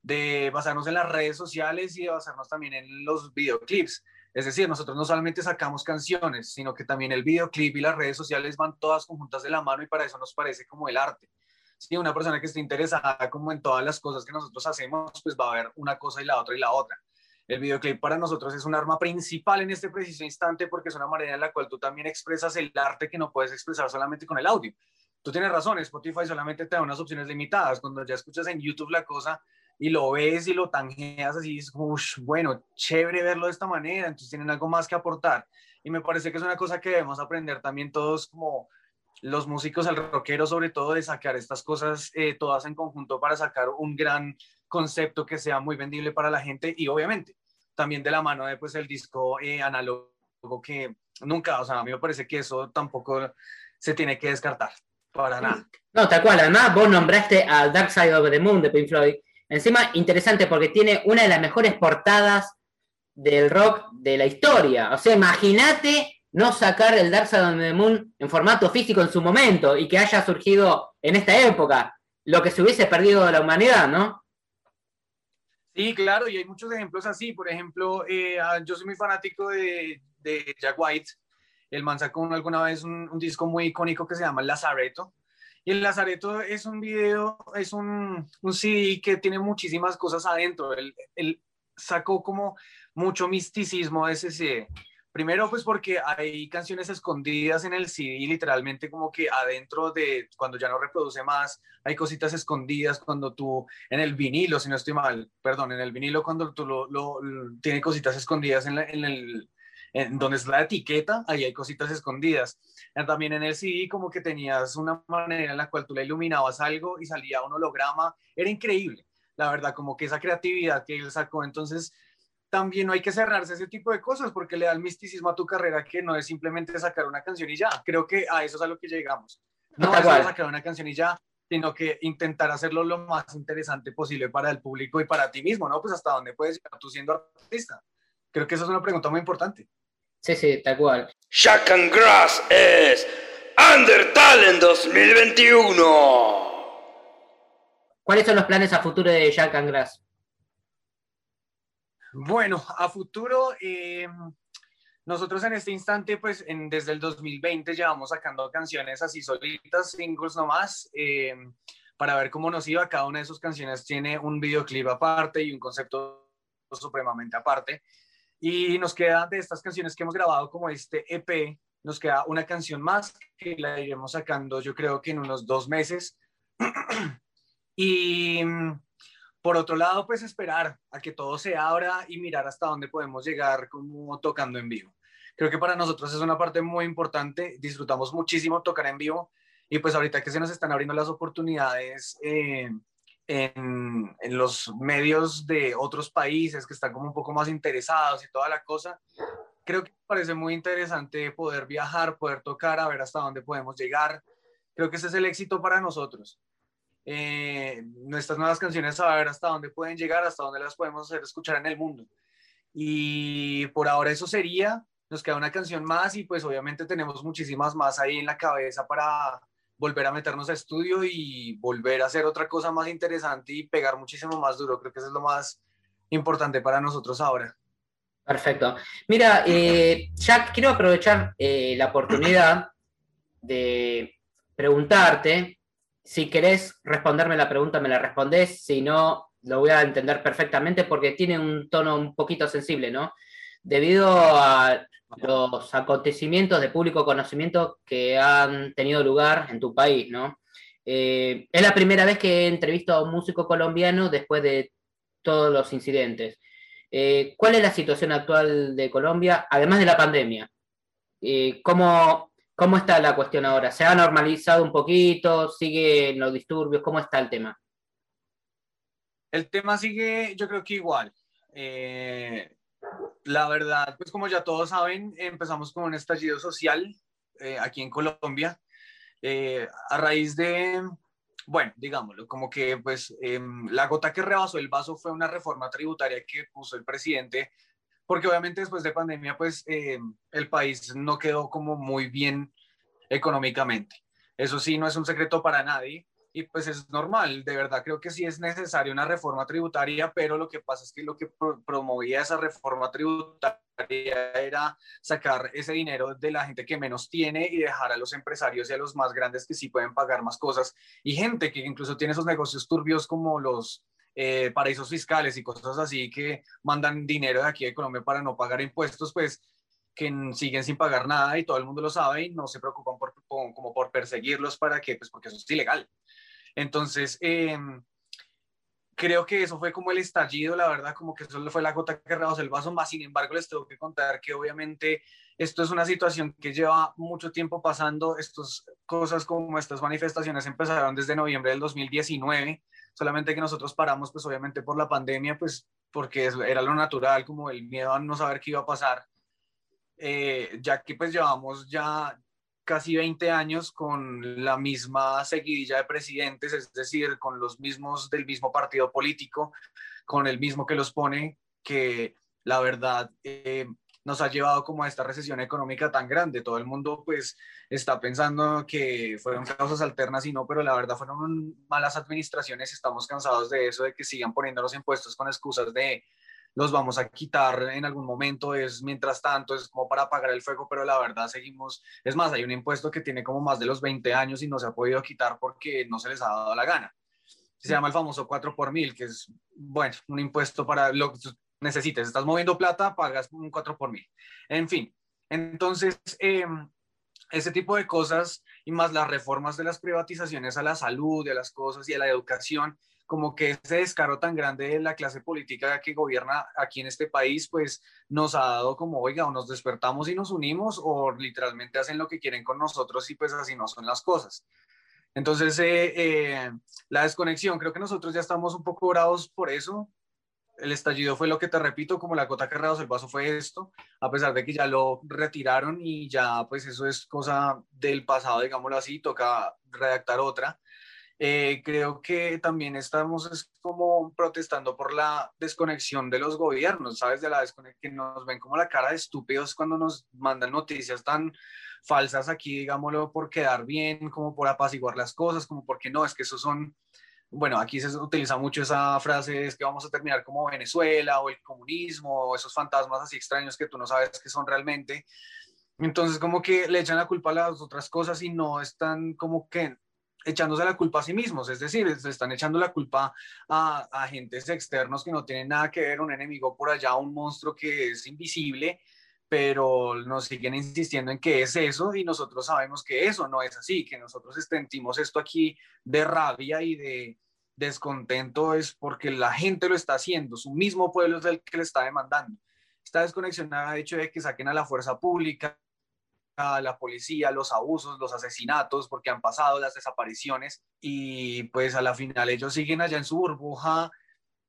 de basarnos en las redes sociales y de basarnos también en los videoclips. Es decir, nosotros no solamente sacamos canciones, sino que también el videoclip y las redes sociales van todas conjuntas de la mano y para eso nos parece como el arte. Si una persona que esté interesada como en todas las cosas que nosotros hacemos, pues va a ver una cosa y la otra y la otra. El videoclip para nosotros es un arma principal en este preciso instante porque es una manera en la cual tú también expresas el arte que no puedes expresar solamente con el audio. Tú tienes razón, Spotify solamente te da unas opciones limitadas. Cuando ya escuchas en YouTube la cosa, y lo ves y lo tangeas así, es como, bueno, chévere verlo de esta manera, entonces tienen algo más que aportar. Y me parece que es una cosa que debemos aprender también todos como los músicos, el rockero sobre todo, de sacar estas cosas eh, todas en conjunto para sacar un gran concepto que sea muy vendible para la gente y obviamente también de la mano de pues el disco eh, análogo que nunca, o sea, a mí me parece que eso tampoco se tiene que descartar para nada. No, tal cual, además vos nombraste a Dark Side of the Moon de Pink Floyd Encima, interesante porque tiene una de las mejores portadas del rock de la historia. O sea, imagínate no sacar el Dark Side of the Moon en formato físico en su momento y que haya surgido en esta época, lo que se hubiese perdido de la humanidad, ¿no? Sí, claro, y hay muchos ejemplos así. Por ejemplo, eh, ah, yo soy muy fanático de, Jack White. El man sacó alguna vez un, un, disco muy icónico que se llama Lazareto. Y el Lazareto es un video, es un, CD que tiene muchísimas cosas adentro. Él, sacó como mucho misticismo de ese CD. Primero, pues porque hay canciones escondidas en el CD, literalmente como que adentro de, cuando ya no reproduce más, hay cositas escondidas cuando tú, en el vinilo, si no estoy mal, perdón, en el vinilo cuando tú lo, tiene cositas escondidas en, en el, en donde es la etiqueta, ahí hay cositas escondidas. También en el CD como que tenías una manera en la cual tú le iluminabas algo y salía un holograma, era increíble, la verdad, como que esa creatividad que él sacó, entonces también no hay que cerrarse ese tipo de cosas porque le da el misticismo a tu carrera que no es simplemente sacar una canción y ya, creo que a eso es a lo que llegamos. No es sacar una canción y ya, sino que intentar hacerlo lo más interesante posible para el público y para ti mismo, ¿no? Pues hasta dónde puedes llegar tú siendo artista. Creo que esa es una pregunta muy importante. Sí, sí, tal cual. Jack and Grass es Undertale en 2021. ¿Cuáles son los planes a futuro de Jack and Grass? Bueno, a futuro, eh, nosotros en este instante, pues desde el 2020 llevamos sacando canciones así solitas, singles nomás, eh, para ver cómo nos iba. Cada una de sus canciones tiene un videoclip aparte y un concepto supremamente aparte. Y nos queda de estas canciones que hemos grabado como este EP, nos queda una canción más que la iremos sacando yo creo que en unos dos meses. y por otro lado, pues esperar a que todo se abra y mirar hasta dónde podemos llegar como tocando en vivo. Creo que para nosotros es una parte muy importante, disfrutamos muchísimo tocar en vivo y pues ahorita que se nos están abriendo las oportunidades eh, en, en, los medios de otros países que están como un poco más interesados y toda la cosa. Creo que parece muy interesante poder viajar, poder tocar, a ver hasta dónde podemos llegar. Creo que ese es el éxito para nosotros. Eh, nuestras nuevas canciones, a ver hasta dónde pueden llegar, hasta dónde las podemos hacer escuchar en el mundo. Y por ahora eso sería. Nos queda una canción más y pues obviamente tenemos muchísimas más ahí en la cabeza para, volver a meternos a estudio y volver a hacer otra cosa más interesante y pegar muchísimo más duro. Creo que eso es lo más importante para nosotros ahora. Perfecto. Mira, eh, Jack, quiero aprovechar eh, la oportunidad de preguntarte. Si querés responderme la pregunta, me la respondés. Si no, lo voy a entender perfectamente porque tiene un tono un poquito sensible, ¿no? Debido a los acontecimientos de público conocimiento que han tenido lugar en tu país, ¿no? Eh, es la primera vez que he entrevistado a un músico colombiano después de todos los incidentes. Eh, ¿Cuál es la situación actual de Colombia, además de la pandemia? Eh, ¿cómo, ¿Cómo está la cuestión ahora? ¿Se ha normalizado un poquito? ¿Siguen los disturbios? ¿Cómo está el tema? El tema sigue, yo creo que igual. La verdad, pues como ya todos saben, empezamos con un estallido social aquí en Colombia eh, a raíz de, bueno, digámoslo, como que pues em, la gota que rebasó el vaso fue una reforma tributaria que puso el presidente, porque obviamente después de pandemia pues em, el país no quedó como muy bien económicamente. Eso sí, no es un secreto para nadie y pues es normal, de verdad creo que sí es necesaria una reforma tributaria, pero lo que pasa es que lo que promovía esa reforma tributaria era sacar ese dinero de la gente que menos tiene y dejar a los empresarios y a los más grandes que sí pueden pagar más cosas y gente que incluso tiene esos negocios turbios como los eh, paraísos fiscales y cosas así que mandan dinero de aquí de Colombia para no pagar impuestos, pues que siguen sin pagar nada y todo el mundo lo sabe y no se preocupan por, como por perseguirlos para que, pues porque eso es ilegal. Entonces, em, creo que eso fue como el estallido, la verdad, como que eso fue la gota que rebasó el vaso, más sin embargo les tengo que contar que obviamente esto es una situación que lleva mucho tiempo pasando, estas cosas como estas manifestaciones empezaron desde noviembre del 2019, solamente que nosotros paramos pues obviamente por la pandemia, pues porque era lo natural, como el miedo a no saber qué iba a pasar, eh, ya que pues llevamos ya casi 20 años con la misma seguidilla de presidentes, es decir, con los mismos del mismo partido político, con el mismo que los pone, que la verdad eh, nos ha llevado como a esta recesión económica tan grande. Todo el mundo pues está pensando que fueron causas alternas y no, pero la verdad fueron malas administraciones. Estamos cansados de eso, de que sigan poniendo los impuestos con excusas de los vamos a quitar en algún momento, es mientras tanto, es como para apagar el fuego, pero la verdad seguimos, es más, hay un impuesto que tiene como más de los 20 años y no se ha podido quitar porque no se les ha dado la gana. Se llama el famoso 4 por mil, que es, bueno, un impuesto para lo que necesites. Estás moviendo plata, pagas un 4 por mil. En fin, entonces, eh, ese tipo de cosas y más las reformas de las privatizaciones a la salud, de las cosas y a la educación, como que ese descaro tan grande de la clase política que gobierna aquí en este país, pues nos ha dado como, oiga, o nos despertamos y nos unimos, o literalmente hacen lo que quieren con nosotros y pues así no son las cosas. Entonces, eh, eh, la desconexión, creo que nosotros ya estamos un poco bravos por eso. El estallido fue lo que te repito, como la gota que rebasó el vaso fue esto, a pesar de que ya lo retiraron y ya pues eso es cosa del pasado, digámoslo así, toca redactar otra eh, creo que también estamos es como protestando por la desconexión de los gobiernos, ¿sabes? De la desconexión, que nos ven como la cara de estúpidos cuando nos mandan noticias tan falsas aquí, digámoslo, por quedar bien, como por apaciguar las cosas, como porque no, es que esos son, bueno, aquí se utiliza mucho esa frase, es que vamos a terminar como Venezuela o el comunismo, o esos fantasmas así extraños que tú no sabes qué son realmente. Entonces, como que le echan la culpa a las otras cosas y no están como que echándose la culpa a sí mismos, es decir, se están echando la culpa a, agentes externos que no tienen nada que ver, un enemigo por allá, un monstruo que es invisible, pero nos siguen insistiendo en que es eso y nosotros sabemos que eso no es así, que nosotros sentimos esto aquí de rabia y de descontento es porque la gente lo está haciendo, su mismo pueblo es el que le está demandando. Esta desconexión ha hecho de que saquen a la fuerza pública, la policía, los abusos, los asesinatos, porque han pasado las desapariciones y pues a la final ellos siguen allá en su burbuja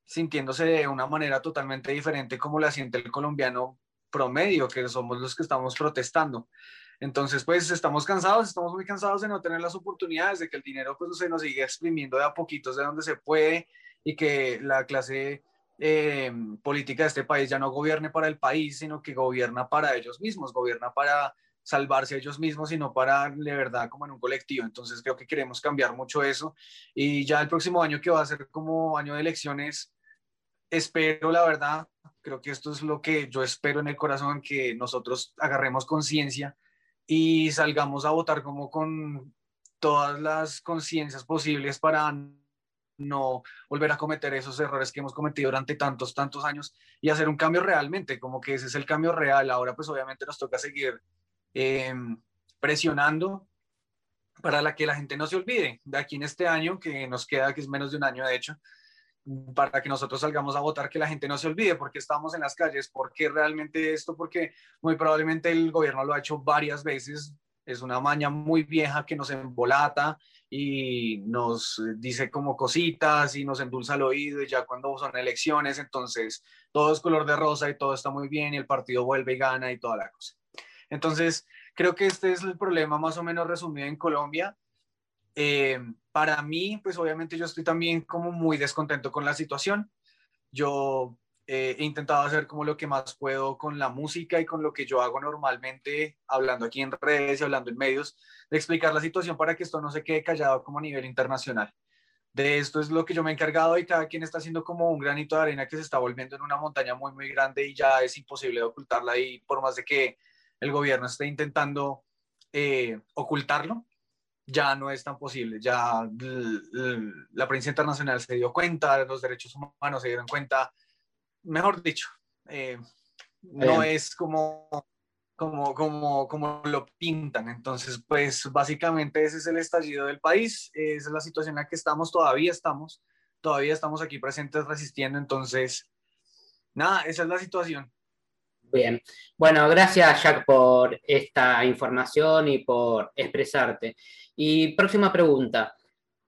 sintiéndose de una manera totalmente diferente como la siente el colombiano promedio, que somos los que estamos protestando. Entonces, pues estamos cansados, estamos muy cansados de no tener las oportunidades, de que el dinero pues se nos sigue exprimiendo de a poquitos de donde se puede y que la clase eh, política de este país ya no gobierne para el país, sino que gobierna para ellos mismos, gobierna para salvarse a ellos mismos, sino para de verdad como en un colectivo. Entonces creo que queremos cambiar mucho eso. Y ya el próximo año que va a ser como año de elecciones, espero la verdad, creo que esto es lo que yo espero en el corazón, que nosotros agarremos conciencia y salgamos a votar como con todas las conciencias posibles para no volver a cometer esos errores que hemos cometido durante tantos, tantos años y hacer un cambio realmente, como que ese es el cambio real. Ahora pues obviamente nos toca seguir em, presionando para que la gente no se olvide de aquí en este año, que nos queda, que es menos de un año de hecho, para que nosotros salgamos a votar, que la gente no se olvide porque estamos en las calles, porque realmente esto, porque muy probablemente el gobierno lo ha hecho varias veces, es una maña muy vieja que nos embolata y nos dice como cositas y nos endulza el oído y ya cuando son elecciones, entonces todo es color de rosa y todo está muy bien y el partido vuelve y gana y toda la cosa. Entonces, creo que este es el problema más o menos resumido en Colombia. Eh, para mí, pues obviamente yo estoy también como muy descontento con la situación. Yo eh, he intentado hacer como lo que más puedo con la música y con lo que yo hago normalmente, hablando aquí en redes y hablando en medios, de explicar la situación para que esto no se quede callado como a nivel internacional. De esto es lo que yo me he encargado y cada quien está haciendo como un granito de arena que se está volviendo en una montaña muy, muy grande y ya es imposible ocultarla y por más de que el gobierno esté intentando eh, ocultarlo, ya no es tan posible. Ya la prensa internacional se dio cuenta, los derechos humanos se dieron cuenta, mejor dicho, eh, no es como, como, como, como lo pintan. Entonces, pues básicamente ese es el estallido del país, esa es la situación en la que estamos, todavía estamos, todavía estamos aquí presentes resistiendo. Entonces, nada, esa es la situación. Bien, bueno, gracias Jack por esta información y por expresarte. Y próxima pregunta.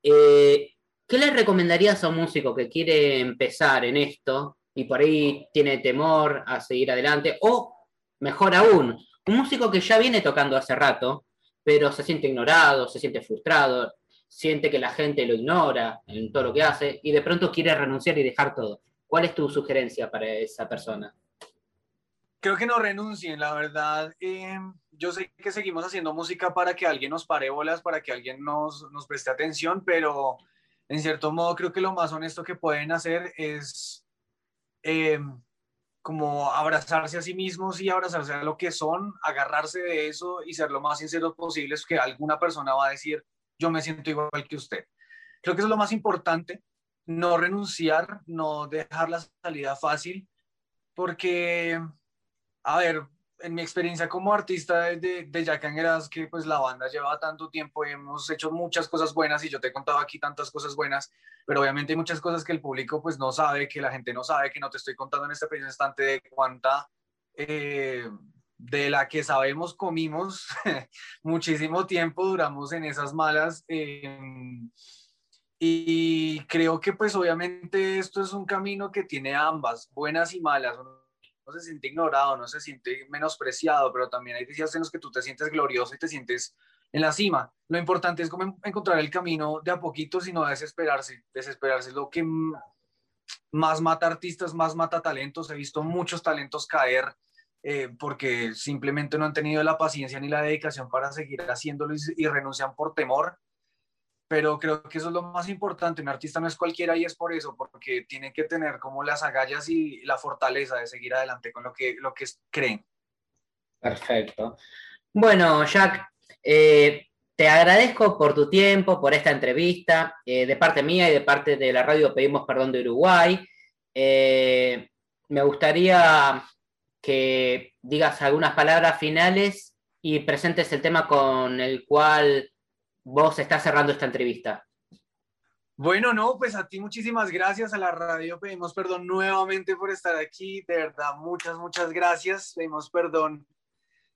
Eh, ¿Qué le recomendarías a un músico que quiere empezar en esto y por ahí tiene temor a seguir adelante, o mejor aún, un músico que ya viene tocando hace rato, pero se siente ignorado, se siente frustrado, siente que la gente lo ignora en todo lo que hace y de pronto quiere renunciar y dejar todo. ¿Cuál es tu sugerencia para esa persona? Creo que no renuncien, la verdad. Eh, yo sé que seguimos haciendo música para que alguien nos pare bolas, para que alguien nos, nos preste atención, pero en cierto modo creo que lo más honesto que pueden hacer es eh, como abrazarse a sí mismos y abrazarse a lo que son, agarrarse de eso y ser lo más sinceros posibles que alguna persona va a decir, yo me siento igual que usted. Creo que eso es lo más importante, no renunciar, no dejar la salida fácil, porque, a ver, en mi experiencia como artista de, de Jack Angeras, que pues la banda lleva tanto tiempo y hemos hecho muchas cosas buenas y yo te he contado aquí tantas cosas buenas, pero obviamente hay muchas cosas que el público pues no sabe, que la gente no sabe, que no te estoy contando en este preciso instante de cuánta eh, de la que sabemos comimos muchísimo tiempo, duramos en esas malas. Em, y creo que pues obviamente esto es un camino que tiene ambas, buenas y malas no se siente ignorado, no se siente menospreciado, pero también hay días en los que tú te sientes glorioso y te sientes en la cima. Lo importante es como encontrar el camino de a poquito, sino desesperarse. Desesperarse es lo que más mata artistas, más mata talentos. He visto muchos talentos caer eh, porque simplemente no han tenido la paciencia ni la dedicación para seguir haciéndolo y renuncian por temor pero creo que eso es lo más importante. Un artista no es cualquiera y es por eso, porque tiene que tener como las agallas y la fortaleza de seguir adelante con lo que, lo que creen. Perfecto. Bueno, Jack, eh, te agradezco por tu tiempo, por esta entrevista. Eh, de parte mía y de parte de la radio Pedimos Perdón de Uruguay. Eh, me gustaría que digas algunas palabras finales y presentes el tema con el cual vos estás cerrando esta entrevista. Bueno, no, pues a ti muchísimas gracias, a la radio pedimos perdón nuevamente por estar aquí, de verdad, muchas, muchas gracias, pedimos perdón,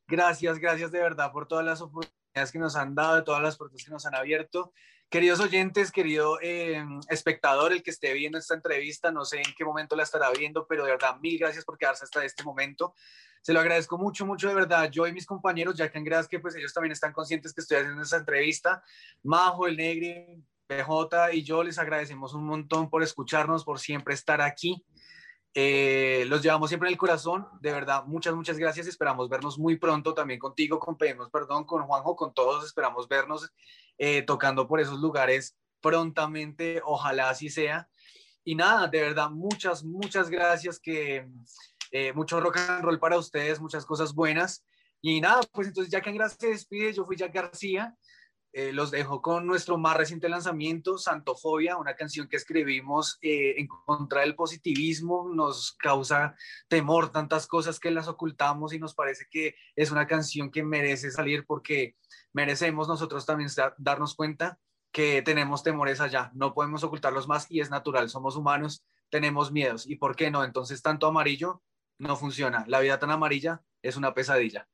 gracias, gracias de verdad por todas las oportunidades que nos han dado, todas las puertas que nos han abierto. Queridos oyentes, querido eh, espectador, el que esté viendo esta entrevista, no sé en qué momento la estará viendo, pero de verdad, mil gracias por quedarse hasta este momento. Se lo agradezco mucho, mucho de verdad. Yo y mis compañeros, ya que en que pues ellos también están conscientes que estoy haciendo esta entrevista. Majo, el Negri, PJ y yo les agradecemos un montón por escucharnos, por siempre estar aquí. Eh, los llevamos siempre en el corazón, de verdad, muchas, muchas gracias. Esperamos vernos muy pronto también contigo, con Pedimos Perdón, con Juanjo, con todos. Esperamos vernos eh, tocando por esos lugares prontamente, ojalá así sea. Y nada, de verdad, muchas, muchas gracias que eh, mucho rock and roll para ustedes, muchas cosas buenas. Y nada, pues entonces Jack Angra se despide, yo fui Jack García. Eh, los dejo con nuestro más reciente lanzamiento, Santofobia, una canción que escribimos eh, en contra del positivismo. Nos causa temor tantas cosas que las ocultamos y nos parece que es una canción que merece salir porque merecemos nosotros también darnos cuenta que tenemos temores allá, no podemos ocultarlos más y es natural, somos humanos, tenemos miedos. ¿Y por qué no? Entonces, tanto amarillo no funciona. La vida tan amarilla es una pesadilla.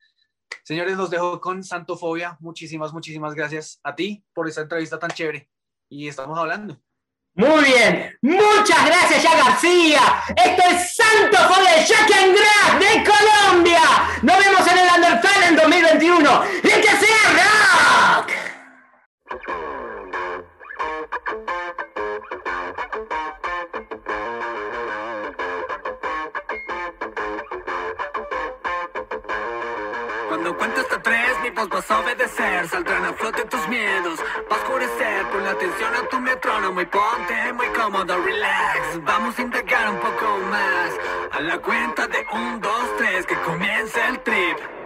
Señores, los dejo con Santofobia. Muchísimas, muchísimas gracias a ti por esta entrevista tan chévere. Y estamos hablando. Muy bien, muchas gracias, ya García. Esto es Santofobia de Jack and de Colombia. Nos vemos en el Undertale en 2021. Vas a obedecer. Saldrán a flote tus miedos. Va a oscurecer, la atención a tu metrónomo y ponte muy cómodo, relax. Vamos a indagar un poco más. A la cuenta de un, dos, tres, que comience el trip.